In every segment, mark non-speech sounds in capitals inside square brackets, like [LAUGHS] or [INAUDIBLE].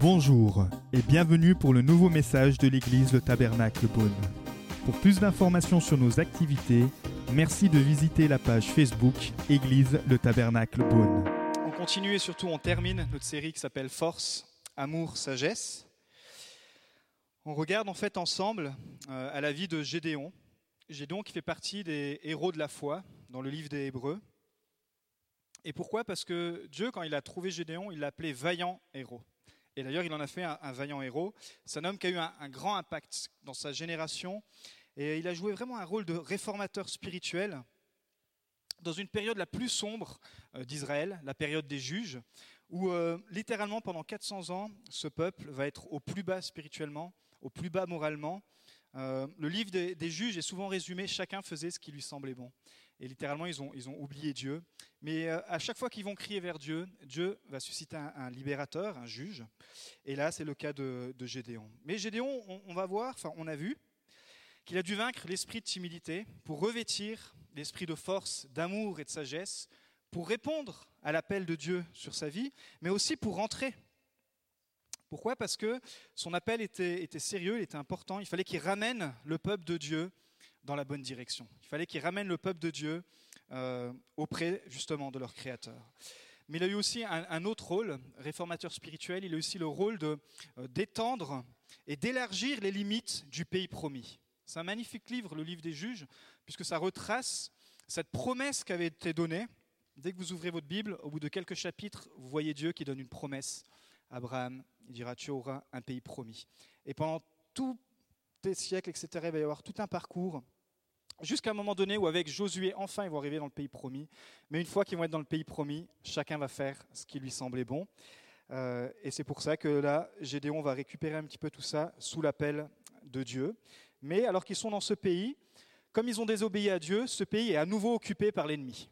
Bonjour et bienvenue pour le nouveau message de l'église Le Tabernacle Beaune. Pour plus d'informations sur nos activités, merci de visiter la page Facebook Église Le Tabernacle Beaune. On continue et surtout on termine notre série qui s'appelle Force, Amour, Sagesse. On regarde en fait ensemble euh, à la vie de Gédéon. Gédéon qui fait partie des héros de la foi dans le livre des Hébreux. Et pourquoi? Parce que Dieu, quand il a trouvé Gédéon, il l'a appelé vaillant héros. Et d'ailleurs, il en a fait un, vaillant héros. C'est un homme qui a eu un, grand impact dans sa génération. Et il a joué vraiment un rôle de réformateur spirituel dans une période la plus sombre euh, d'Israël, la période des juges, où euh, littéralement pendant 400 ans, ce peuple va être au plus bas spirituellement, au plus bas moralement. Euh, le livre des, juges est souvent résumé, chacun faisait ce qui lui semblait bon. Et littéralement, ils ont, ils ont oublié Dieu. Mais euh, à chaque fois qu'ils vont crier vers Dieu, Dieu va susciter un, libérateur, un juge. Et là, c'est le cas de, Gédéon. Mais Gédéon, on, va voir, enfin, on a vu qu'il a dû vaincre l'esprit de timidité pour revêtir l'esprit de force, d'amour et de sagesse, pour répondre à l'appel de Dieu sur sa vie, mais aussi pour rentrer. Pourquoi? Parce que son appel était, était sérieux, il était important. Il fallait qu'il ramène le peuple de Dieu dans la bonne direction. Il fallait qu'ils ramènent le peuple de Dieu euh, auprès justement de leur Créateur. Mais il a eu aussi un, autre rôle, réformateur spirituel, il a aussi le rôle euh, d'étendre et d'élargir les limites du pays promis. C'est un magnifique livre, le livre des juges, puisque ça retrace cette promesse qui avait été donnée. Dès que vous ouvrez votre Bible, au bout de quelques chapitres, vous voyez Dieu qui donne une promesse. Abraham, il dira, tu auras un pays promis. Et pendant tout des siècles, etc. Il va y avoir tout un parcours jusqu'à un moment donné où avec Josué, enfin, ils vont arriver dans le pays promis. Mais une fois qu'ils vont être dans le pays promis, chacun va faire ce qui lui semblait bon. Euh, et c'est pour ça que là, Gédéon va récupérer un petit peu tout ça sous l'appel de Dieu. Mais alors qu'ils sont dans ce pays, comme ils ont désobéi à Dieu, ce pays est à nouveau occupé par l'ennemi.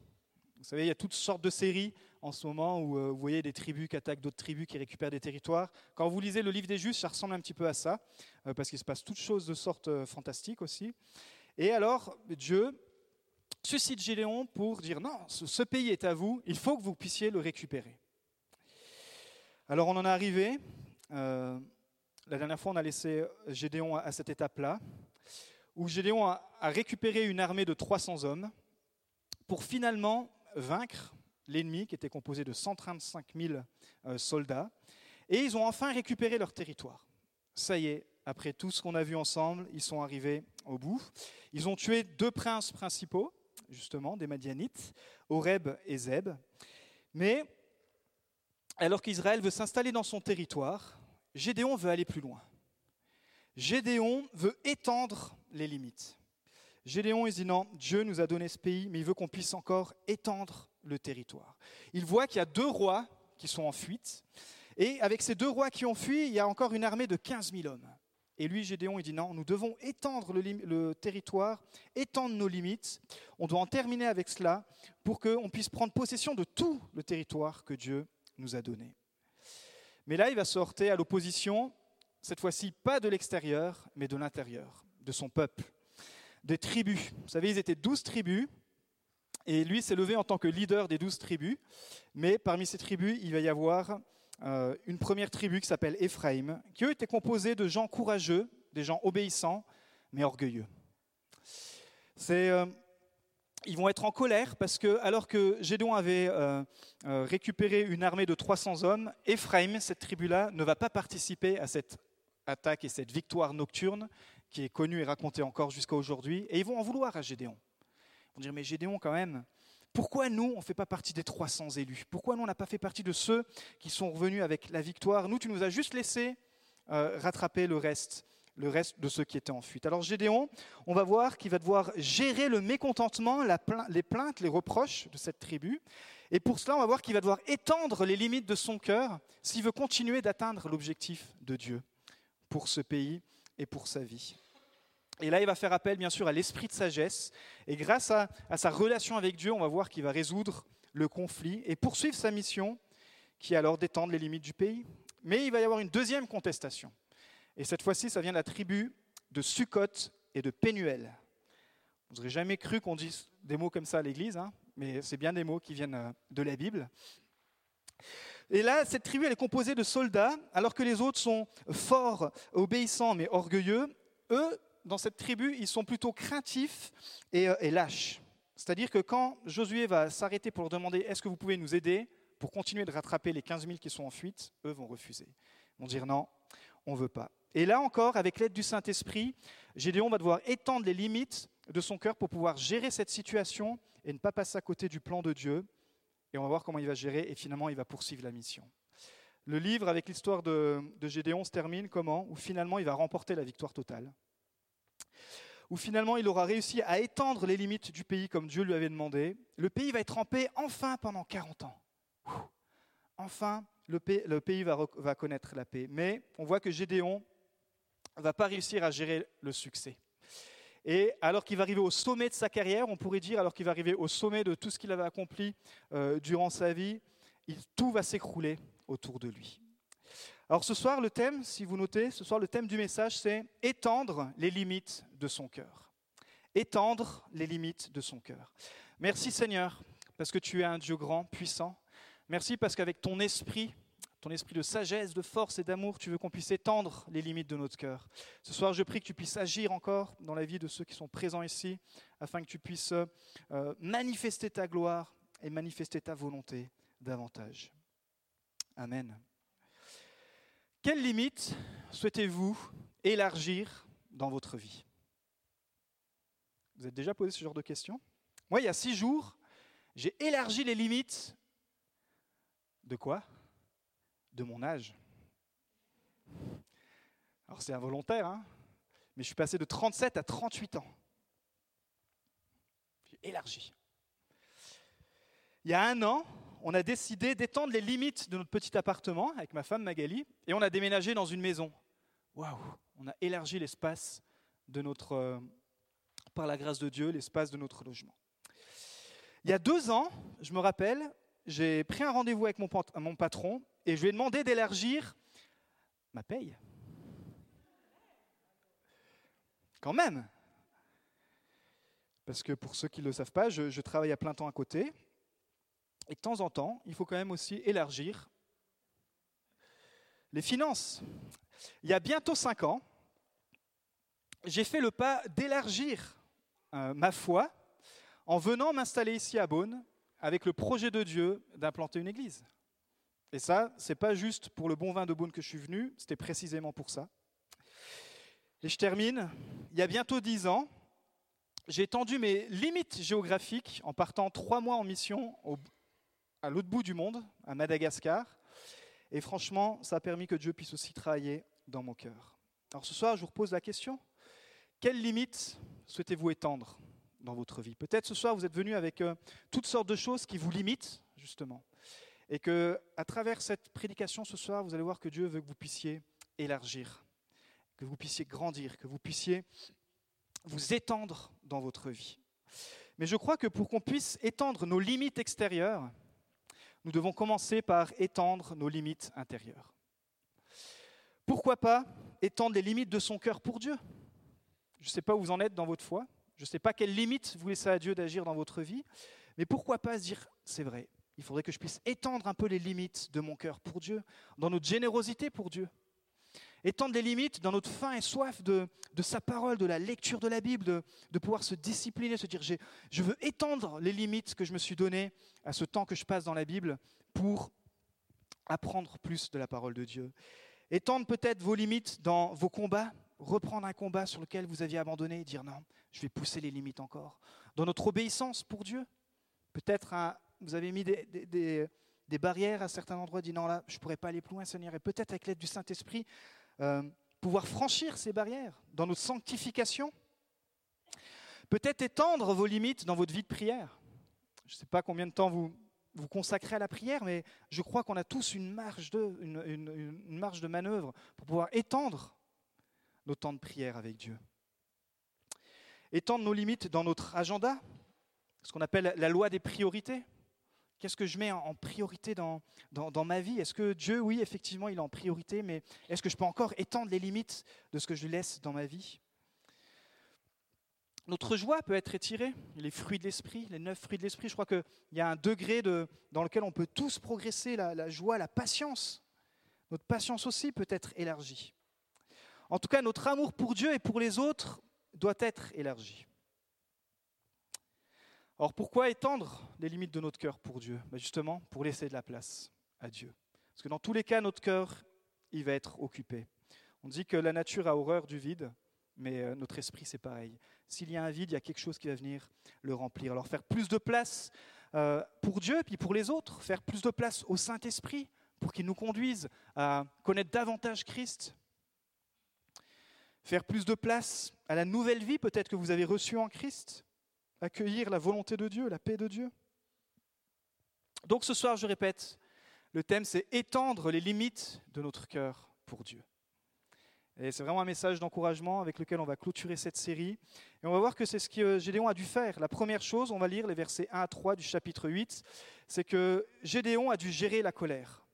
Vous savez, il y a toutes sortes de séries en ce moment où euh, vous voyez des tribus qui attaquent d'autres tribus, qui récupèrent des territoires. Quand vous lisez le livre des Justes, ça ressemble un petit peu à ça, euh, parce qu'il se passe toutes choses de sorte euh, fantastique aussi. Et alors, Dieu suscite Gédéon pour dire non, ce pays est à vous, il faut que vous puissiez le récupérer. Alors on en est arrivé. la dernière fois, on a laissé Gédéon à cette étape-là, où Gédéon a récupéré une armée de 300 hommes pour finalement vaincre l'ennemi, qui était composé de 135 000 euh, soldats, et ils ont enfin récupéré leur territoire. Ça y est, après tout ce qu'on a vu ensemble, ils sont arrivés au bout. Ils ont tué deux princes principaux, justement, des Madianites, Horeb et Zeb. Mais alors qu'Israël veut s'installer dans son territoire, Gédéon veut aller plus loin. Gédéon veut étendre les limites. Gédéon, il dit non, Dieu nous a donné ce pays, mais il veut qu'on puisse encore étendre le territoire. Il voit qu'il y a deux rois qui sont en fuite, et avec ces deux rois qui ont fui, il y a encore une armée de 15 000 hommes. Et lui, Gédéon, il dit non, nous devons étendre le, territoire, étendre nos limites. On doit en terminer avec cela pour qu'on puisse prendre possession de tout le territoire que Dieu nous a donné. Mais là, il va sortir à l'opposition, cette fois-ci pas de l'extérieur, mais de l'intérieur, de son peuple des tribus. Vous savez, ils étaient douze tribus, et lui s'est levé en tant que leader des douze tribus. Mais parmi ces tribus, il va y avoir euh, une première tribu qui s'appelle Éphraïm, qui eux étaient composés de gens courageux, des gens obéissants, mais orgueilleux. Euh, ils vont être en colère parce que, alors que Gédéon avait euh, récupéré une armée de 300 hommes, Éphraïm, cette tribu-là, ne va pas participer à cette attaque et cette victoire nocturne, qui est connu et raconté encore jusqu'à aujourd'hui, et ils vont en vouloir à Gédéon. Vont dire, mais Gédéon quand même, pourquoi nous, on ne fait pas partie des 300 élus? Pourquoi nous, on n'a pas fait partie de ceux qui sont revenus avec la victoire? Nous, tu nous as juste laissé euh, rattraper le reste, le reste de ceux qui étaient en fuite. Alors Gédéon, on va voir qu'il va devoir gérer le mécontentement, les plaintes, les reproches de cette tribu. Et pour cela, on va voir qu'il va devoir étendre les limites de son cœur s'il veut continuer d'atteindre l'objectif de Dieu pour ce pays et pour sa vie. Et là, il va faire appel, bien sûr, à l'esprit de sagesse. Et grâce à, sa relation avec Dieu, on va voir qu'il va résoudre le conflit et poursuivre sa mission, qui est alors d'étendre les limites du pays. Mais il va y avoir une deuxième contestation. Et cette fois-ci, ça vient de la tribu de Sukkot et de Pénuel. Vous n'aurez jamais cru qu'on dise des mots comme ça à l'Église, hein, mais c'est bien des mots qui viennent euh, de la Bible. Et là, cette tribu, elle est composée de soldats, alors que les autres sont forts, obéissants, mais orgueilleux. Eux, dans cette tribu, ils sont plutôt craintifs et, euh, et lâches. C'est-à-dire que quand Josué va s'arrêter pour leur demander est-ce que vous pouvez nous aider pour continuer de rattraper les 15 000 qui sont en fuite, eux vont refuser. Ils vont dire non, on ne veut pas. Et là encore, avec l'aide du Saint-Esprit, Gédéon va devoir étendre les limites de son cœur pour pouvoir gérer cette situation et ne pas passer à côté du plan de Dieu. Et on va voir comment il va gérer et finalement il va poursuivre la mission. Le livre avec l'histoire de, Gédéon se termine comment? Où finalement il va remporter la victoire totale. Où finalement il aura réussi à étendre les limites du pays comme Dieu lui avait demandé. Le pays va être en paix enfin pendant 40 ans. Enfin, le pays, va, connaître la paix. Mais on voit que Gédéon ne va pas réussir à gérer le succès. Et alors qu'il va arriver au sommet de sa carrière, on pourrait dire, alors qu'il va arriver au sommet de tout ce qu'il avait accompli euh, durant sa vie, tout va s'écrouler autour de lui. Alors ce soir, le thème, si vous notez, ce soir, le thème du message, c'est étendre les limites de son cœur. Étendre les limites de son cœur. Merci Seigneur, parce que tu es un Dieu grand, puissant. Merci parce qu'avec ton esprit, ton esprit de sagesse, de force et d'amour, tu veux qu'on puisse étendre les limites de notre cœur. Ce soir, je prie que tu puisses agir encore dans la vie de ceux qui sont présents ici, afin que tu puisses euh, manifester ta gloire et manifester ta volonté davantage. Amen. Quelles limites souhaitez-vous élargir dans votre vie? Vous êtes déjà posé ce genre de questions? Moi, il y a six jours, j'ai élargi les limites de quoi? De mon âge. Alors c'est involontaire, hein mais je suis passé de 37 à 38 ans. J'ai élargi. Il y a un an, on a décidé d'étendre les limites de notre petit appartement avec ma femme Magali et on a déménagé dans une maison. Waouh On a élargi l'espace de notre, euh, par la grâce de Dieu, l'espace de notre logement. Il y a deux ans, je me rappelle, j'ai pris un rendez-vous avec mon, mon patron et je lui ai demandé d'élargir ma paye. Quand même. Parce que pour ceux qui ne le savent pas, je, travaille à plein temps à côté. Et de temps en temps, il faut quand même aussi élargir les finances. Il y a bientôt cinq ans, j'ai fait le pas d'élargir euh, ma foi en venant m'installer ici à Beaune avec le projet de Dieu d'implanter une église. Et ça, c'est pas juste pour le bon vin de Beaune que je suis venu, c'était précisément pour ça. Et je termine. Il y a bientôt dix ans, j'ai étendu mes limites géographiques en partant trois mois en mission à l'autre bout du monde, à Madagascar. Et franchement, ça a permis que Dieu puisse aussi travailler dans mon cœur. Alors ce soir, je vous repose la question. Quelles limites souhaitez-vous étendre dans votre vie? Peut-être ce soir, vous êtes venu avec euh, toutes sortes de choses qui vous limitent, justement. Et que, à travers cette prédication ce soir, vous allez voir que Dieu veut que vous puissiez élargir, que vous puissiez grandir, que vous puissiez vous étendre dans votre vie. Mais je crois que pour qu'on puisse étendre nos limites extérieures, nous devons commencer par étendre nos limites intérieures. Pourquoi pas étendre les limites de son cœur pour Dieu? Je ne sais pas où vous en êtes dans votre foi, je ne sais pas quelles limites vous laissez à Dieu d'agir dans votre vie, mais pourquoi pas se dire, c'est vrai, il faudrait que je puisse étendre un peu les limites de mon cœur pour Dieu, dans notre générosité pour Dieu. Étendre les limites dans notre faim et soif de, sa parole, de la lecture de la Bible, de, pouvoir se discipliner, se dire je veux étendre les limites que je me suis données à ce temps que je passe dans la Bible pour apprendre plus de la parole de Dieu. Étendre peut-être vos limites dans vos combats, reprendre un combat sur lequel vous aviez abandonné et dire non, je vais pousser les limites encore. Dans notre obéissance pour Dieu, peut-être un, vous avez mis des, barrières à certains endroits, dit non, là, je ne pourrais pas aller plus loin, Seigneur. Et peut-être avec l'aide du Saint-Esprit, euh, pouvoir franchir ces barrières dans notre sanctification. Peut-être étendre vos limites dans votre vie de prière. Je ne sais pas combien de temps vous vous consacrez à la prière, mais je crois qu'on a tous une marge, de, une marge de manœuvre pour pouvoir étendre nos temps de prière avec Dieu. Étendre nos limites dans notre agenda, ce qu'on appelle la loi des priorités. Qu'est-ce que je mets en priorité dans, ma vie? Est-ce que Dieu, oui, effectivement, il est en priorité, mais est-ce que je peux encore étendre les limites de ce que je laisse dans ma vie? Notre joie peut être étirée. Les fruits de l'esprit, les neuf fruits de l'esprit, je crois qu'il y a un degré de, dans lequel on peut tous progresser, la, joie, la patience. Notre patience aussi peut être élargie. En tout cas, notre amour pour Dieu et pour les autres doit être élargi. Alors pourquoi étendre les limites de notre cœur pour Dieu? Ben Justement, pour laisser de la place à Dieu. Parce que dans tous les cas, notre cœur, il va être occupé. On dit que la nature a horreur du vide, mais euh, notre esprit, c'est pareil. S'il y a un vide, il y a quelque chose qui va venir le remplir. Alors faire plus de place euh, pour Dieu, puis pour les autres, faire plus de place au Saint-Esprit pour qu'il nous conduise à connaître davantage Christ. Faire plus de place à la nouvelle vie peut-être que vous avez reçue en Christ. Accueillir la volonté de Dieu, la paix de Dieu. Donc ce soir, je répète, le thème c'est étendre les limites de notre cœur pour Dieu. Et c'est vraiment un message d'encouragement avec lequel on va clôturer cette série. Et on va voir que c'est ce que Gédéon a dû faire. La première chose, on va lire les versets 1 à 3 du chapitre 8, c'est que Gédéon a dû gérer la colère.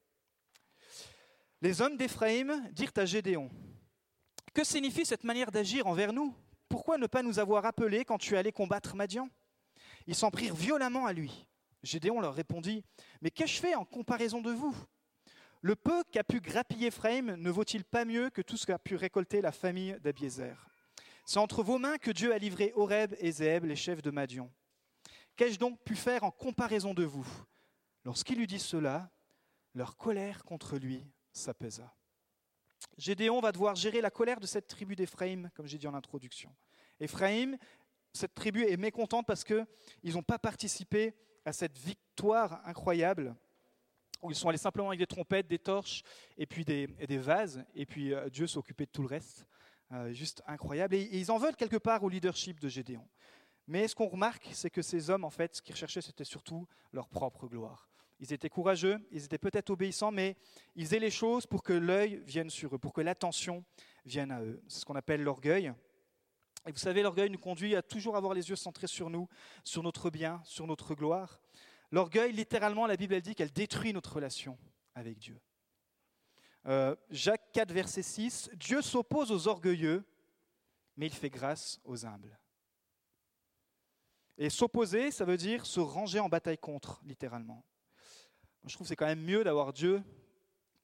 Les hommes d'Éphraïm dirent à Gédéon, Que signifie cette manière d'agir envers nous? Pourquoi ne pas nous avoir appelés quand tu allais combattre Madian? Ils s'en prirent violemment à lui. Gédéon leur répondit, Mais qu'ai-je fait en comparaison de vous? Le peu qu'a pu grappiller Ephraim ne vaut-il pas mieux que tout ce qu'a pu récolter la famille d'Abiézer C'est entre vos mains que Dieu a livré Horeb et Zéb, les chefs de Madian. Qu'ai-je donc pu faire en comparaison de vous? Lorsqu'il eut dit cela, leur colère contre lui s'apaisa. Gédéon va devoir gérer la colère de cette tribu d'Éphraïm, comme j'ai dit en introduction. Éphraïm, cette tribu est mécontente parce qu'ils n'ont pas participé à cette victoire incroyable où ils sont allés simplement avec des trompettes, des torches et puis des, vases, et puis euh, Dieu s'occupait de tout le reste. Euh, juste incroyable. Et, ils en veulent quelque part au leadership de Gédéon. Mais ce qu'on remarque, c'est que ces hommes, en fait, ce qu'ils recherchaient, c'était surtout leur propre gloire. Ils étaient courageux, ils étaient peut-être obéissants, mais ils faisaient les choses pour que l'œil vienne sur eux, pour que l'attention vienne à eux. C'est ce qu'on appelle l'orgueil. Et vous savez, l'orgueil nous conduit à toujours avoir les yeux centrés sur nous, sur notre bien, sur notre gloire. L'orgueil, littéralement, la Bible elle dit qu'elle détruit notre relation avec Dieu. Euh, Jacques 4, verset 6, Dieu s'oppose aux orgueilleux, mais il fait grâce aux humbles. Et s'opposer, ça veut dire se ranger en bataille contre, littéralement. Je trouve que c'est quand même mieux d'avoir Dieu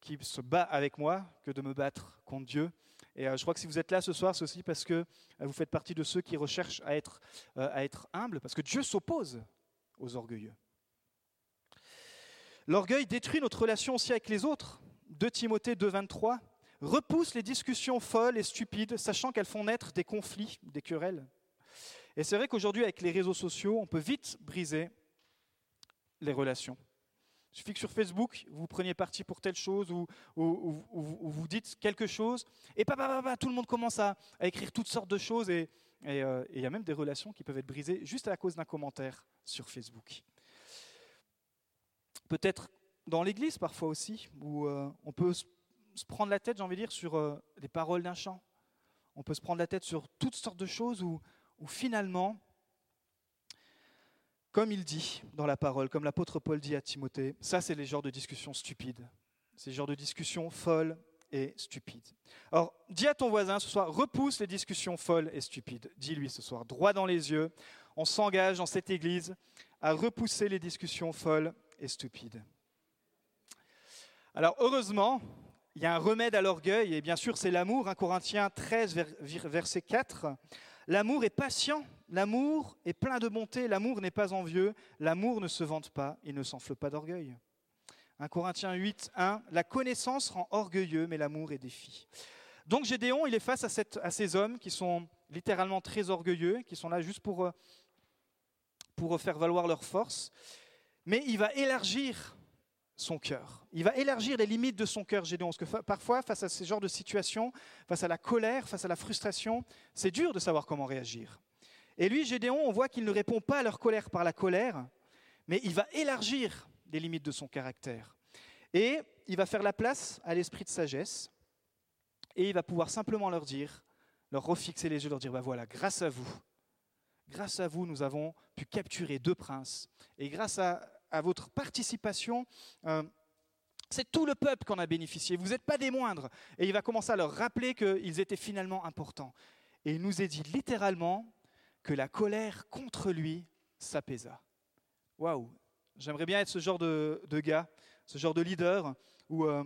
qui se bat avec moi que de me battre contre Dieu. Et euh, je crois que si vous êtes là ce soir, c'est aussi parce que euh, vous faites partie de ceux qui recherchent à être, à être humbles, parce que Dieu s'oppose aux orgueilleux. L'orgueil détruit notre relation aussi avec les autres. 2 Timothée 2,23 repousse les discussions folles et stupides, sachant qu'elles font naître des conflits, des querelles. Et c'est vrai qu'aujourd'hui, avec les réseaux sociaux, on peut vite briser les relations. Il suffit que sur Facebook, vous preniez parti pour telle chose ou, vous dites quelque chose, et tout le monde commence à, écrire toutes sortes de choses, et euh, il y a même des relations qui peuvent être brisées juste à cause d'un commentaire sur Facebook. Peut-être dans l'Église parfois aussi, où euh, on peut se prendre la tête, j'ai envie de dire, sur euh, les paroles d'un chant. On peut se prendre la tête sur toutes sortes de choses où finalement, comme il dit dans la parole, comme l'apôtre Paul dit à Timothée, ça c'est les genres de discussions stupides. Les genres de discussions folles et stupides. Alors, dis à ton voisin ce soir, repousse les discussions folles et stupides. Dis-lui ce soir, droit dans les yeux, on s'engage dans cette église à repousser les discussions folles stupide. Alors heureusement, il y a un remède à l'orgueil, et bien sûr c'est l'amour. 1 Corinthiens 13, verset 4. L'amour est patient, l'amour est plein de bonté, l'amour n'est pas envieux, l'amour ne se vante pas, il ne s'enfle pas d'orgueil. 1 Corinthiens 8, 1. La connaissance rend orgueilleux, mais l'amour est défi. Donc Gédéon, il est face à, ces hommes qui sont littéralement très orgueilleux, qui sont là juste pour, euh, pour faire valoir leur force mais il va élargir son cœur. Il va élargir les limites de son cœur, Gédéon. Parce que parfois, face à ce genre de situation, face à la colère, face à la frustration, c'est dur de savoir comment réagir. Et lui, Gédéon, on voit qu'il ne répond pas à leur colère par la colère, mais il va élargir les limites de son caractère. Et il va faire la place à l'esprit de sagesse, et il va pouvoir simplement leur dire, leur refixer les yeux, leur dire, ben voilà, grâce à vous, grâce à vous, nous avons pu capturer deux princes. Et grâce à, votre participation, euh, c'est tout le peuple qu'on a bénéficié. Vous n'êtes pas des moindres. Et il va commencer à leur rappeler qu'ils étaient finalement importants. Et il nous est dit littéralement que la colère contre lui s'apaisa. Waouh J'aimerais bien être ce genre de, gars, ce genre de leader où euh,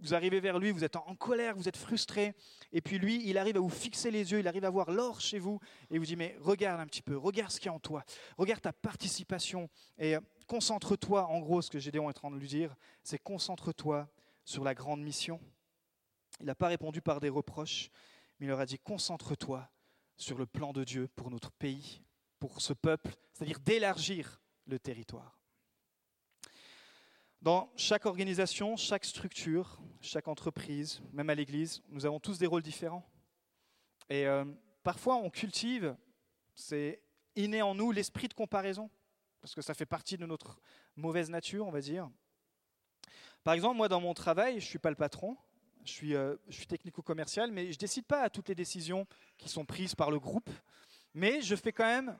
vous arrivez vers lui, vous êtes en, colère, vous êtes frustré, et puis lui, il arrive à vous fixer les yeux, il arrive à voir l'or chez vous, et vous dit, mais regarde un petit peu, regarde ce qu'il y a en toi, regarde ta participation, et euh, concentre-toi, en gros, ce que Gédéon est en train de lui dire, c'est concentre-toi sur la grande mission. Il n'a pas répondu par des reproches, mais il leur a dit, concentre-toi sur le plan de Dieu pour notre pays, pour ce peuple, c'est-à-dire d'élargir le territoire. Dans chaque organisation, chaque structure, chaque entreprise, même à l'Église, nous avons tous des rôles différents. Et euh, parfois, on cultive, c'est inné en nous, l'esprit de comparaison, parce que ça fait partie de notre mauvaise nature, on va dire. Par exemple, moi, dans mon travail, je ne suis pas le patron, je suis, euh, technico-commercial, mais je ne décide pas à toutes les décisions qui sont prises par le groupe, mais je fais quand même,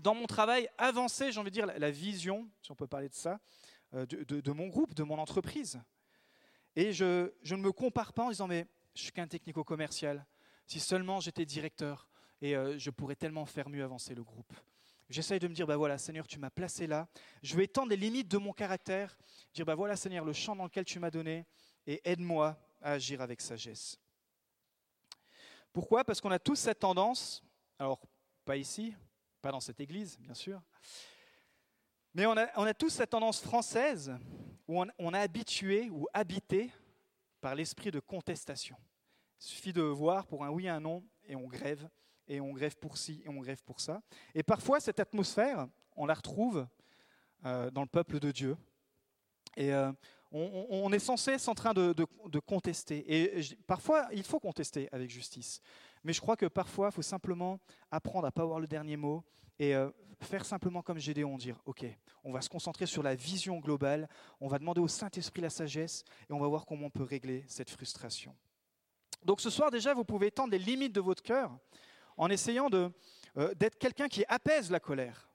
dans mon travail, avancer, j'ai envie de dire, la vision, si on peut parler de ça, euh, de, mon groupe, de mon entreprise. Et je, ne me compare pas en disant, mais je suis qu'un technico-commercial. Si seulement j'étais directeur, et euh, je pourrais tellement faire mieux avancer le groupe. J'essaye de me dire, bah voilà, Seigneur, tu m'as placé là. Je vais étendre les limites de mon caractère. Dire, bah voilà, Seigneur, le champ dans lequel tu m'as donné, et aide-moi à agir avec sagesse. Pourquoi? Parce qu'on a tous cette tendance, alors pas ici, pas dans cette église, bien sûr, mais on a, tous cette tendance française où on, a habitué ou habité par l'esprit de contestation. Il suffit de voir pour un oui un non, et on grève, et on grève pour ci, et on grève pour ça. Et parfois, cette atmosphère, on la retrouve euh, dans le peuple de Dieu. Et euh, on, est censé être en train de, contester. Et parfois, il faut contester avec justice. Mais je crois que parfois, il faut simplement apprendre à pas avoir le dernier mot et euh, faire simplement comme Gédéon, dire, OK, on va se concentrer sur la vision globale, on va demander au Saint-Esprit la sagesse, et on va voir comment on peut régler cette frustration. Donc ce soir déjà, vous pouvez étendre les limites de votre cœur en essayant euh, d'être quelqu'un qui apaise la colère.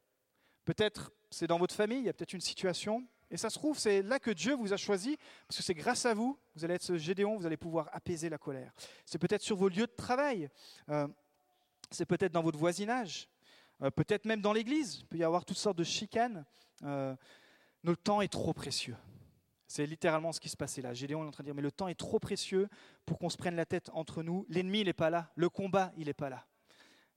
Peut-être c'est dans votre famille, il y a peut-être une situation, et ça se trouve, c'est là que Dieu vous a choisi, parce que c'est grâce à vous, vous allez être ce Gédéon, vous allez pouvoir apaiser la colère. C'est peut-être sur vos lieux de travail, euh, c'est peut-être dans votre voisinage, euh, peut-être même dans l'Église, il peut y avoir toutes sortes de chicanes. Euh, notre temps est trop précieux. C'est littéralement ce qui se passait là. Gédéon est en train de dire, mais le temps est trop précieux pour qu'on se prenne la tête entre nous. L'ennemi, il n'est pas là. Le combat, il n'est pas là.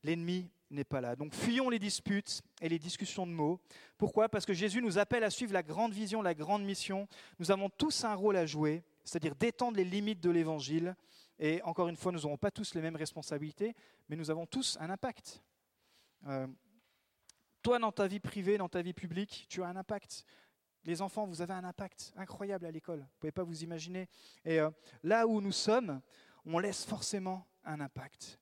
L'ennemi n'est pas là. Donc fuyons les disputes et les discussions de mots. Pourquoi? Parce que Jésus nous appelle à suivre la grande vision, la grande mission. Nous avons tous un rôle à jouer, c'est-à-dire d'étendre les limites de l'Évangile. Et encore une fois, nous n'aurons pas tous les mêmes responsabilités, mais nous avons tous un impact. Euh, toi, dans ta vie privée, dans ta vie publique, tu as un impact. Les enfants, vous avez un impact incroyable à l'école. Vous ne pouvez pas vous imaginer. Et euh, là où nous sommes, on laisse forcément un impact.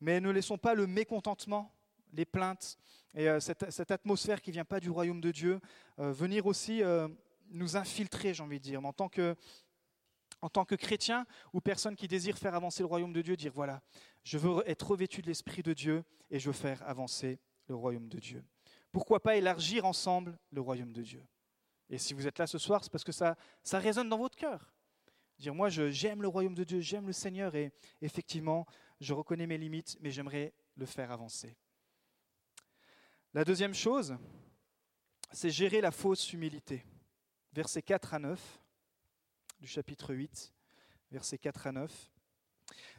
Mais ne laissons pas le mécontentement, les plaintes et euh, cette, atmosphère qui ne vient pas du royaume de Dieu venir aussi nous infiltrer, j'ai envie de dire. en tant que, en tant que chrétien ou personne qui désire faire avancer le royaume de Dieu, dire voilà, je veux être revêtu de l'Esprit de Dieu et je veux faire avancer le royaume de Dieu. Pourquoi pas élargir ensemble le royaume de Dieu? Et si vous êtes là ce soir, c'est parce que ça, ça résonne dans votre cœur. Dire moi, j'aime le royaume de Dieu, j'aime le Seigneur et effectivement, je reconnais mes limites, mais j'aimerais le faire avancer. La deuxième chose, c'est gérer la fausse humilité. Versets 4 à 9 du chapitre 8, versets 4 à 9.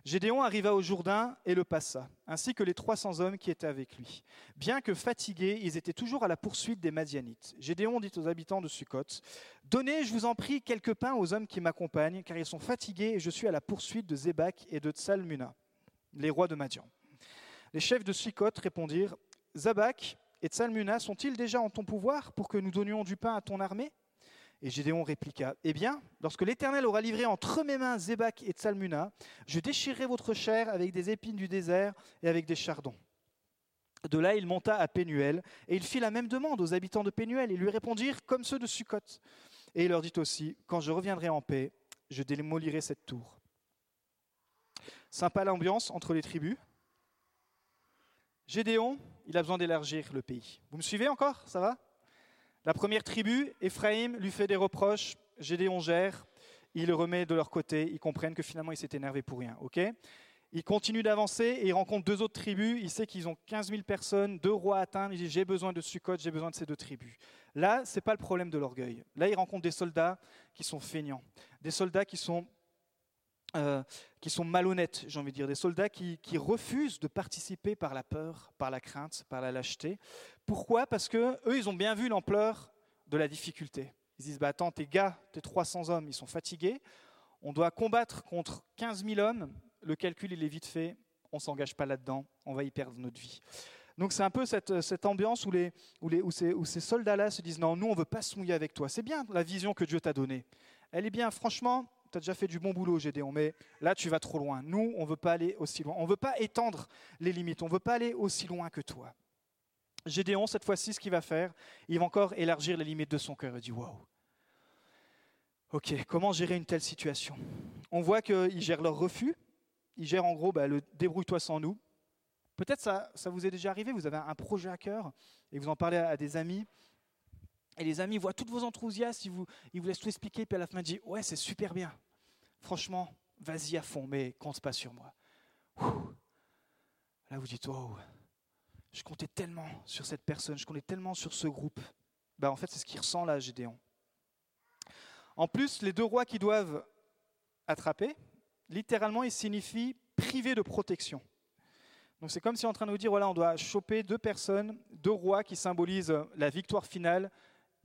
Gédéon arriva au Jourdain et le passa, ainsi que les 300 hommes qui étaient avec lui. Bien que fatigués, ils étaient toujours à la poursuite des Madianites. Gédéon dit aux habitants de Sukkot Donnez, je vous en prie, quelques pains aux hommes qui m'accompagnent, car ils sont fatigués et je suis à la poursuite de Zébak et de Tsalmuna, les rois de Madian. Les chefs de Sukkot répondirent Zabak et Tsalmuna sont-ils déjà en ton pouvoir pour que nous donnions du pain à ton armée? Et Gédéon répliqua Eh bien, lorsque l'Éternel aura livré entre mes mains Zébak et Tsalmuna, je déchirerai votre chair avec des épines du désert et avec des chardons. De là, il monta à Pénuel, et il fit la même demande aux habitants de Pénuel. Ils lui répondirent comme ceux de Sukkot. Et il leur dit aussi Quand je reviendrai en paix, je démolirai cette tour. Sympa l'ambiance entre les tribus. Gédéon, il a besoin d'élargir le pays. Vous me suivez encore? Ça va? La première tribu, Éphraïm, lui fait des reproches, Gédéon gère, il le remet de leur côté, ils comprennent que finalement il s'est énervé pour rien. ok? Il continue d'avancer et il rencontre deux autres tribus. Il sait qu'ils ont 15 000 personnes, deux rois à atteindre. Il dit J'ai besoin de Sukkot, j'ai besoin de ces deux tribus. Là, ce n'est pas le problème de l'orgueil. Là, il rencontre des soldats qui sont feignants, des soldats qui sont, euh, qui sont malhonnêtes, j'ai envie de dire, des soldats qui, refusent de participer par la peur, par la crainte, par la lâcheté. Pourquoi? Parce que eux, ils ont bien vu l'ampleur de la difficulté. Ils disent bah, Attends, tes gars, tes 300 hommes, ils sont fatigués. On doit combattre contre 15 000 hommes le calcul il est vite fait, on ne s'engage pas là-dedans, on va y perdre notre vie. Donc c'est un peu cette, ambiance où ces, où ces soldats-là se disent non, nous on ne veut pas se mouiller avec toi. C'est bien la vision que Dieu t'a donnée. Elle est bien, franchement, tu as déjà fait du bon boulot Gédéon, mais là tu vas trop loin. Nous, on ne veut pas aller aussi loin. On ne veut pas étendre les limites, on ne veut pas aller aussi loin que toi. Gédéon, cette fois-ci, ce qu'il va faire, il va encore élargir les limites de son cœur. Il dit Waouh, ok, comment gérer une telle situation? On voit qu'il gère leur refus, il gère en gros bah, le débrouille-toi sans nous. Peut-être ça, ça vous est déjà arrivé, vous avez un projet à cœur et vous en parlez à, des amis. Et les amis voient tous vos enthousiasmes, ils vous, ils laissent tout expliquer, puis à la fin ils disent Ouais, c'est super bien. Franchement, vas-y à fond, mais compte pas sur moi. Là, vous dites Wow, je comptais tellement sur cette personne, je comptais tellement sur ce groupe. Bah, en fait, c'est ce qu'il ressent là, Gédéon. En plus, les deux rois qui doivent attraper, littéralement, il signifie privé de protection. Donc c'est comme si on est en train de nous dire, voilà, on doit choper deux personnes, deux rois qui symbolisent la victoire finale,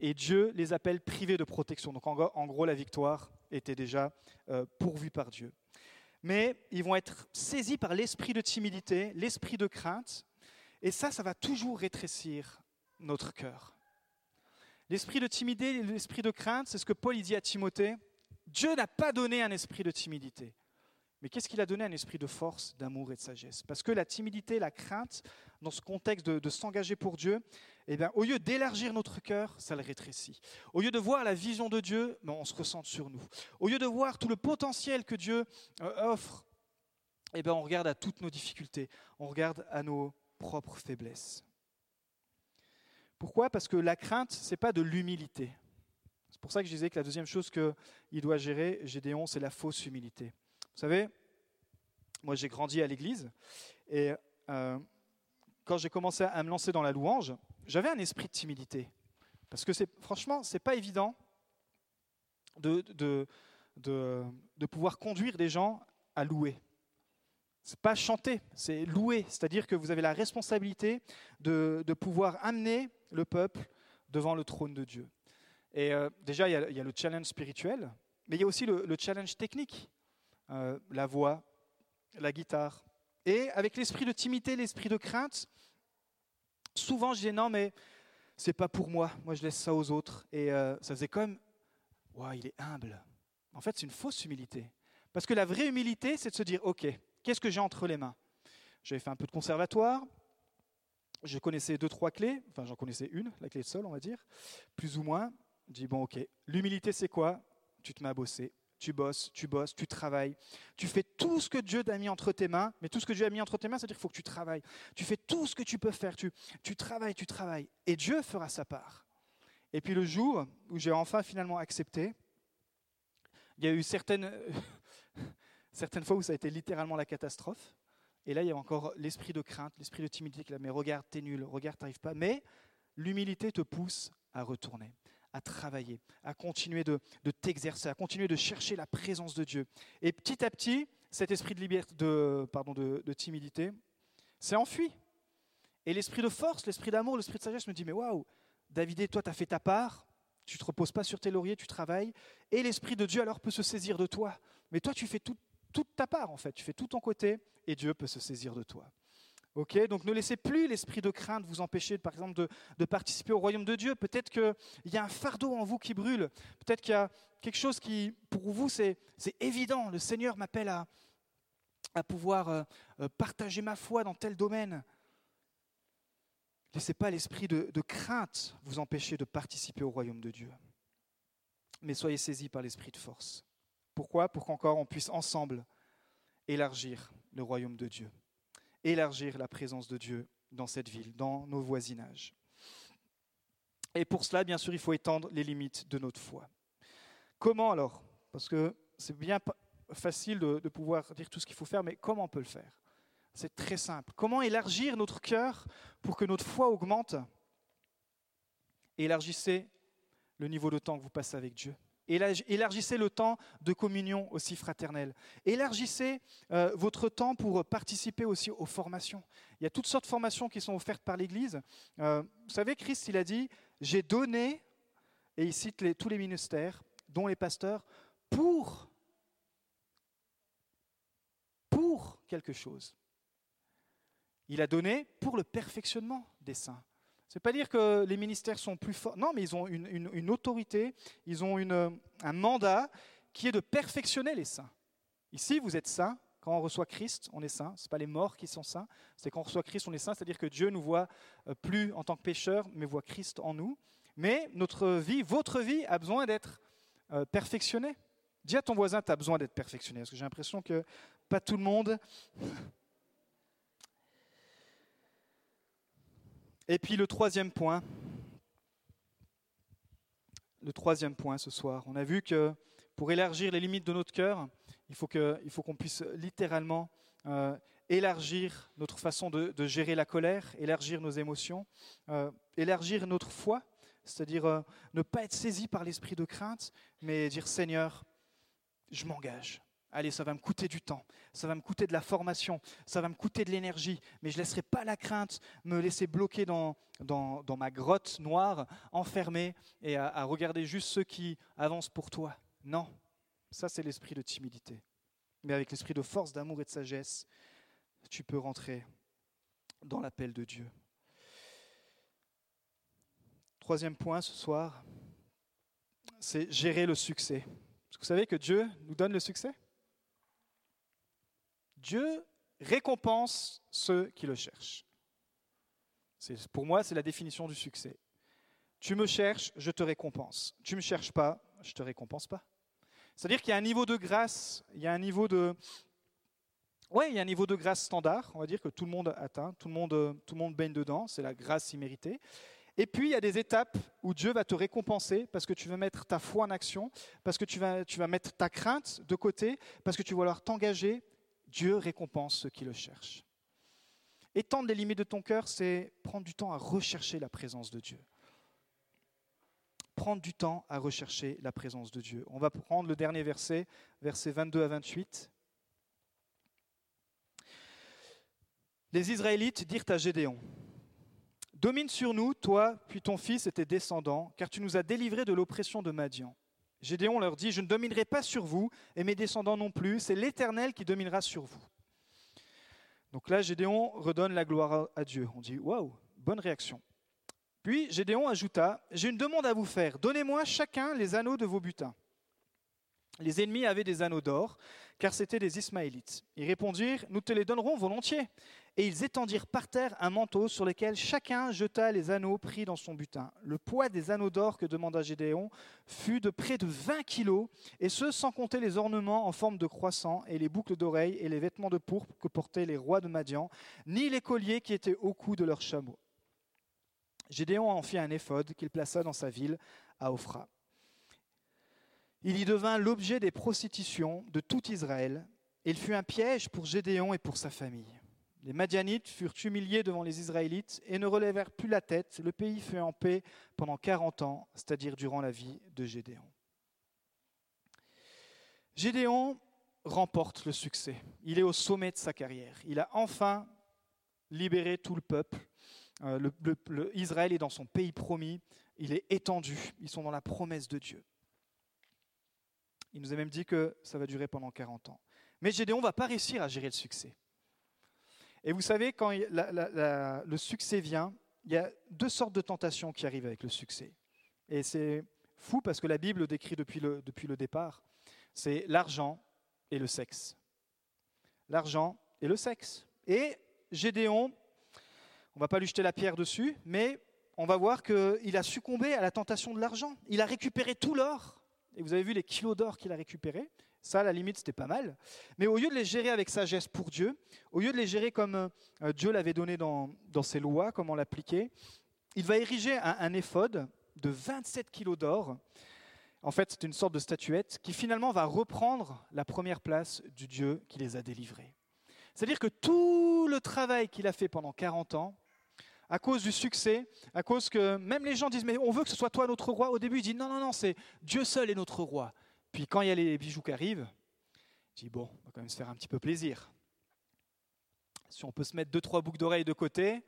et Dieu les appelle privés de protection. Donc en gros, la victoire était déjà euh, pourvue par Dieu. Mais ils vont être saisis par l'esprit de timidité, l'esprit de crainte, et ça, ça va toujours rétrécir notre cœur. L'esprit de timidité, l'esprit de crainte, c'est ce que Paul dit à Timothée. Dieu n'a pas donné un esprit de timidité. Mais qu'est-ce qu'il a donné Un esprit de force, d'amour et de sagesse? Parce que la timidité, la crainte, dans ce contexte de, s'engager pour Dieu, eh bien, au lieu d'élargir notre cœur, ça le rétrécit. Au lieu de voir la vision de Dieu, ben, on se ressent sur nous. Au lieu de voir tout le potentiel que Dieu euh, offre, eh bien, on regarde à toutes nos difficultés, on regarde à nos propres faiblesses. Pourquoi? Parce que la crainte, ce n'est pas de l'humilité. C'est pour ça que je disais que la deuxième chose qu'il doit gérer, Gédéon, c'est la fausse humilité. Vous savez, moi j'ai grandi à l'église et euh, quand j'ai commencé à me lancer dans la louange, j'avais un esprit de timidité. Parce que franchement, ce n'est pas évident de, de, de, pouvoir conduire des gens à louer. Ce n'est pas chanter, c'est louer. C'est-à-dire que vous avez la responsabilité de, pouvoir amener le peuple devant le trône de Dieu. Et euh, déjà, il y, a, le challenge spirituel, mais il y a aussi le challenge technique. Euh, la voix, la guitare. Et avec l'esprit de timidité, l'esprit de crainte, souvent je disais non, mais c'est pas pour moi, moi je laisse ça aux autres. Et euh, ça faisait comme, ouais, il est humble. En fait, c'est une fausse humilité. Parce que la vraie humilité, c'est de se dire, ok, qu'est-ce que j'ai entre les mains? J'avais fait un peu de conservatoire, je connaissais deux, trois clés, enfin j'en connaissais une, la clé de sol, on va dire, plus ou moins. Je dis, bon, ok, l'humilité c'est quoi? Tu te mets à bosser, tu bosses, tu bosses, tu travailles. Tu fais tout ce que Dieu t'a mis entre tes mains. Mais tout ce que Dieu a mis entre tes mains, c'est-à-dire qu'il faut que tu travailles. Tu fais tout ce que tu peux faire. Tu, travailles, tu travailles. Et Dieu fera sa part. Et puis le jour où j'ai enfin finalement accepté, il y a eu certaines, [LAUGHS] certaines fois où ça a été littéralement la catastrophe. Et là, il y a encore l'esprit de crainte, l'esprit de timidité qui là, mais regarde, t'es nul, regarde, t'arrives pas. Mais l'humilité te pousse à retourner à travailler, à continuer de, t'exercer, à continuer de chercher la présence de Dieu. Et petit à petit, cet esprit de, liberté, de, pardon, de, timidité s'est enfui. Et l'esprit de force, l'esprit d'amour, l'esprit de sagesse me dit, mais waouh, David, toi, tu as fait ta part, tu ne te reposes pas sur tes lauriers, tu travailles, et l'esprit de Dieu alors peut se saisir de toi. Mais toi, tu fais toute ta part, en fait, tu fais tout ton côté, et Dieu peut se saisir de toi. Donc ne laissez plus l'esprit de crainte vous empêcher, par exemple, de, participer au royaume de Dieu. Peut-être qu'il y a un fardeau en vous qui brûle. Peut-être qu'il y a quelque chose qui, pour vous, c'est évident. Le Seigneur m'appelle à, à pouvoir euh, euh, partager ma foi dans tel domaine. Laissez pas l'esprit de, de crainte vous empêcher de participer au royaume de Dieu. Mais soyez saisis par l'esprit de force. Pourquoi? Pour qu'encore on puisse ensemble élargir le royaume de Dieu élargir la présence de Dieu dans cette ville, dans nos voisinages. Et pour cela, bien sûr, il faut étendre les limites de notre foi. Comment alors? Parce que c'est bien facile de, pouvoir dire tout ce qu'il faut faire, mais comment on peut le faire? C'est très simple. Comment élargir notre cœur pour que notre foi augmente? Élargissez le niveau de temps que vous passez avec Dieu. Élargissez le temps de communion aussi fraternelle. Élargissez euh, votre temps pour participer aussi aux formations. Il y a toutes sortes de formations qui sont offertes par l'Église. Euh, vous savez, Christ, il a dit, j'ai donné, et il cite tous les ministères, dont les pasteurs, pour, pour quelque chose. Il a donné pour le perfectionnement des saints. Ce n'est pas dire que les ministères sont plus forts. Non, mais ils ont une, autorité, ils ont un mandat qui est de perfectionner les saints. Ici, vous êtes saints. Quand on reçoit Christ, on est saint. Ce n'est pas les morts qui sont saints. C'est quand on reçoit Christ, on est saint. C'est-à-dire que Dieu nous voit euh, plus en tant que pécheurs, mais voit Christ en nous. Mais notre vie, votre vie, a besoin d'être euh, perfectionnée. Dis à ton voisin, tu as besoin d'être perfectionné. Parce que j'ai l'impression que pas tout le monde Et puis le troisième point, le troisième point ce soir, on a vu que pour élargir les limites de notre cœur, il faut qu'on puisse littéralement euh, élargir notre façon de, gérer la colère, élargir nos émotions, euh, élargir notre foi, c'est-à-dire euh, ne pas être saisi par l'esprit de crainte, mais dire Seigneur, je m'engage. Allez, ça va me coûter du temps, ça va me coûter de la formation, ça va me coûter de l'énergie, mais je ne laisserai pas la crainte me laisser bloquer dans, dans, ma grotte noire, enfermé, et à, regarder juste ceux qui avancent pour toi. Non, ça c'est l'esprit de timidité. Mais avec l'esprit de force, d'amour et de sagesse, tu peux rentrer dans l'appel de Dieu. Troisième point ce soir, c'est gérer le succès. Vous savez que Dieu nous donne le succès? Dieu récompense ceux qui le cherchent. Pour moi, c'est la définition du succès. Tu me cherches, je te récompense. Tu ne me cherches pas, je ne te récompense pas. C'est-à-dire qu'il y a un niveau de grâce, il y a un niveau de... Ouais, il y a un niveau de grâce standard, on va dire que tout le monde atteint, tout le monde, baigne dedans, c'est la grâce imméritée. Et puis, il y a des étapes où Dieu va te récompenser parce que tu vas mettre ta foi en action, parce que tu vas, tu vas mettre ta crainte de côté, parce que tu vas alors t'engager Dieu récompense ceux qui le cherchent. Étendre les limites de ton cœur, c'est prendre du temps à rechercher la présence de Dieu. Prendre du temps à rechercher la présence de Dieu. On va prendre le dernier verset, versets 22 à 28. Les Israélites dirent à Gédéon, Domine sur nous, toi, puis ton fils et tes descendants, car tu nous as délivrés de l'oppression de Madian. Gédéon leur dit, je ne dominerai pas sur vous et mes descendants non plus, c'est l'Éternel qui dominera sur vous. Donc là, Gédéon redonne la gloire à Dieu. On dit, waouh, bonne réaction. Puis Gédéon ajouta, j'ai une demande à vous faire, donnez-moi chacun les anneaux de vos butins. Les ennemis avaient des anneaux d'or, car c'étaient des Ismaélites. Ils répondirent, nous te les donnerons volontiers. Et ils étendirent par terre un manteau sur lequel chacun jeta les anneaux pris dans son butin. Le poids des anneaux d'or que demanda Gédéon fut de près de 20 kilos, et ce sans compter les ornements en forme de croissant, et les boucles d'oreilles, et les vêtements de pourpre que portaient les rois de Madian, ni les colliers qui étaient au cou de leurs chameaux. Gédéon en fit un éphode qu'il plaça dans sa ville, à Ophra. Il y devint l'objet des prostitutions de tout Israël, il fut un piège pour Gédéon et pour sa famille. Les Madianites furent humiliés devant les Israélites et ne relevèrent plus la tête. Le pays fut en paix pendant 40 ans, c'est-à-dire durant la vie de Gédéon. Gédéon remporte le succès. Il est au sommet de sa carrière. Il a enfin libéré tout le peuple. Euh, Israël est dans son pays promis. Il est étendu. Ils sont dans la promesse de Dieu. Il nous a même dit que ça va durer pendant 40 ans. Mais Gédéon ne va pas réussir à gérer le succès. Et vous savez, quand le succès vient, il y a deux sortes de tentations qui arrivent avec le succès. Et c'est fou parce que la Bible le décrit depuis le, depuis le départ. C'est l'argent et le sexe. L'argent et le sexe. Et Gédéon, on va pas lui jeter la pierre dessus, mais on va voir qu'il a succombé à la tentation de l'argent. Il a récupéré tout l'or et vous avez vu les kilos d'or qu'il a récupérés. Ça, à la limite, c'était pas mal. Mais au lieu de les gérer avec sagesse pour Dieu, au lieu de les gérer comme euh, Dieu l'avait donné dans, ses lois, comment l'appliquer, il va ériger un, un éphode de 27 kilos d'or. En fait, c'est une sorte de statuette qui finalement va reprendre la première place du Dieu qui les a délivrés. C'est-à-dire que tout le travail qu'il a fait pendant 40 ans, à cause du succès, à cause que même les gens disent mais on veut que ce soit toi notre roi. Au début, il dit non non non, c'est Dieu seul est notre roi. Puis quand il y a les bijoux qui arrivent, il dit bon, on va quand même se faire un petit peu plaisir. Si on peut se mettre deux trois boucles d'oreilles de côté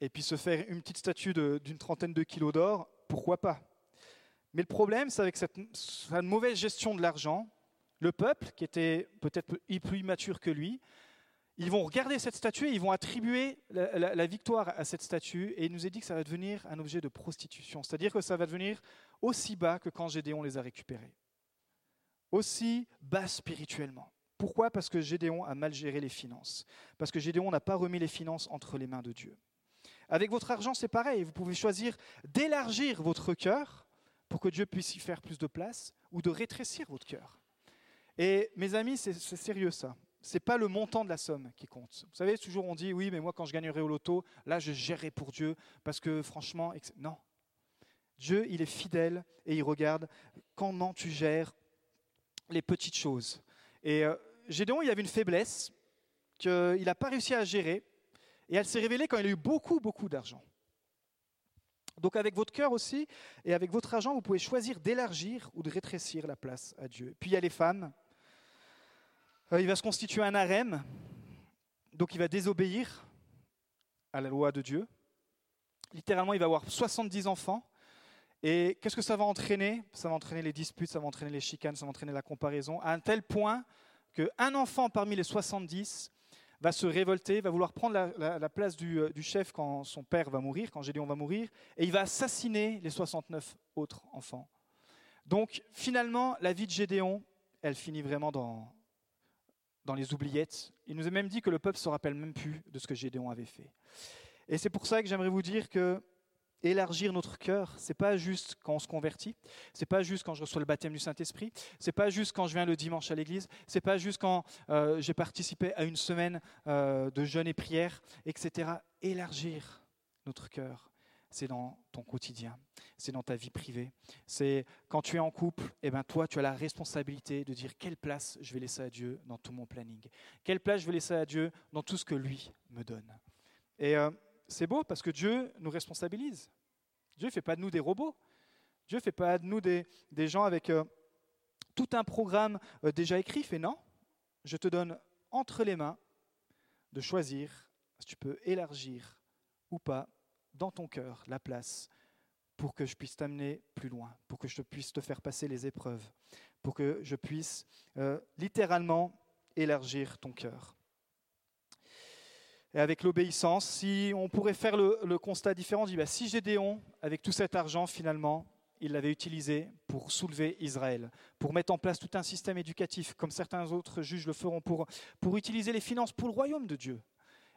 et puis se faire une petite statue d'une trentaine de kilos d'or, pourquoi pas? Mais le problème, c'est avec cette, cette mauvaise gestion de l'argent, le peuple, qui était peut-être plus immature que lui, ils vont regarder cette statue et ils vont attribuer la, victoire à cette statue. Et il nous est dit que ça va devenir un objet de prostitution. C'est-à-dire que ça va devenir aussi bas que quand Gédéon les a récupérés. Aussi bas spirituellement. Pourquoi? Parce que Gédéon a mal géré les finances. Parce que Gédéon n'a pas remis les finances entre les mains de Dieu. Avec votre argent, c'est pareil. Vous pouvez choisir d'élargir votre cœur pour que Dieu puisse y faire plus de place ou de rétrécir votre cœur. Et mes amis, c'est sérieux ça n'est pas le montant de la somme qui compte. Vous savez, toujours on dit oui, mais moi quand je gagnerai au loto, là je gérerai pour Dieu parce que franchement, non. Dieu, il est fidèle et il regarde comment tu gères les petites choses. Et euh, Gédéon, il avait une faiblesse qu'il n'a pas réussi à gérer et elle s'est révélée quand il a eu beaucoup, beaucoup d'argent. Donc avec votre cœur aussi et avec votre argent, vous pouvez choisir d'élargir ou de rétrécir la place à Dieu. Puis il y a les femmes il va se constituer un harem, donc il va désobéir à la loi de Dieu. Littéralement, il va avoir 70 enfants. Et qu'est-ce que ça va entraîner? Ça va entraîner les disputes, ça va entraîner les chicanes, ça va entraîner la comparaison, à un tel point qu'un enfant parmi les 70 va se révolter, va vouloir prendre la, place du, euh, du, chef quand son père va mourir, quand Gédéon va mourir, et il va assassiner les 69 autres enfants. Donc finalement, la vie de Gédéon, elle finit vraiment dans, dans les oubliettes. Il nous a même dit que le peuple se rappelle même plus de ce que Gédéon avait fait. Et c'est pour ça que j'aimerais vous dire que élargir notre cœur, c'est pas juste quand on se convertit, c'est pas juste quand je reçois le baptême du Saint-Esprit, c'est pas juste quand je viens le dimanche à l'église, c'est pas juste quand euh, j'ai participé à une semaine euh, de jeûne et prière, etc. Élargir notre cœur, c'est dans ton quotidien, c'est dans ta vie privée. C'est quand tu es en couple, et eh ben toi, tu as la responsabilité de dire quelle place je vais laisser à Dieu dans tout mon planning, quelle place je vais laisser à Dieu dans tout ce que lui me donne. Et euh, c'est beau parce que Dieu nous responsabilise. Dieu ne fait pas de nous des robots. Dieu ne fait pas de nous des, gens avec euh, tout un programme euh, déjà écrit. Fait non, je te donne entre les mains de choisir si tu peux élargir ou pas dans ton cœur la place pour que je puisse t'amener plus loin, pour que je puisse te faire passer les épreuves, pour que je puisse euh, littéralement élargir ton cœur. Et avec l'obéissance, si on pourrait faire le, constat différent, bah, si Gédéon, avec tout cet argent, finalement, il l'avait utilisé pour soulever Israël, pour mettre en place tout un système éducatif, comme certains autres juges le feront, pour utiliser les finances pour le royaume de Dieu,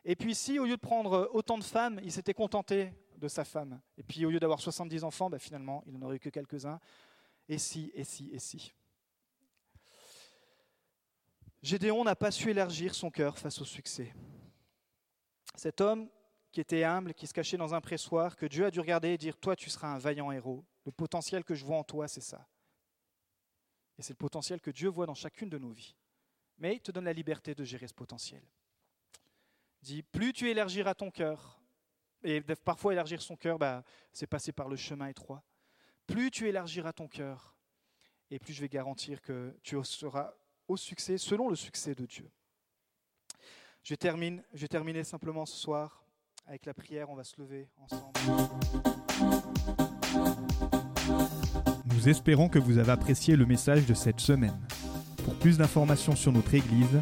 et puis si, au lieu de prendre autant de femmes, il s'était contenté de sa femme, et puis au lieu d'avoir 70 enfants, bah, finalement, il n'en aurait eu que quelques-uns, et si, et si, et si. Gédéon n'a pas su élargir son cœur face au succès. Cet homme qui était humble, qui se cachait dans un pressoir, que Dieu a dû regarder et dire, toi tu seras un vaillant héros. Le potentiel que je vois en toi, c'est ça. Et c'est le potentiel que Dieu voit dans chacune de nos vies. Mais il te donne la liberté de gérer ce potentiel dit plus tu élargiras ton cœur, et parfois élargir son cœur, bah, c'est passer par le chemin étroit, plus tu élargiras ton cœur, et plus je vais garantir que tu seras au succès selon le succès de Dieu. Je termine, je vais simplement ce soir avec la prière, on va se lever ensemble. Nous espérons que vous avez apprécié le message de cette semaine. Pour plus d'informations sur notre Église,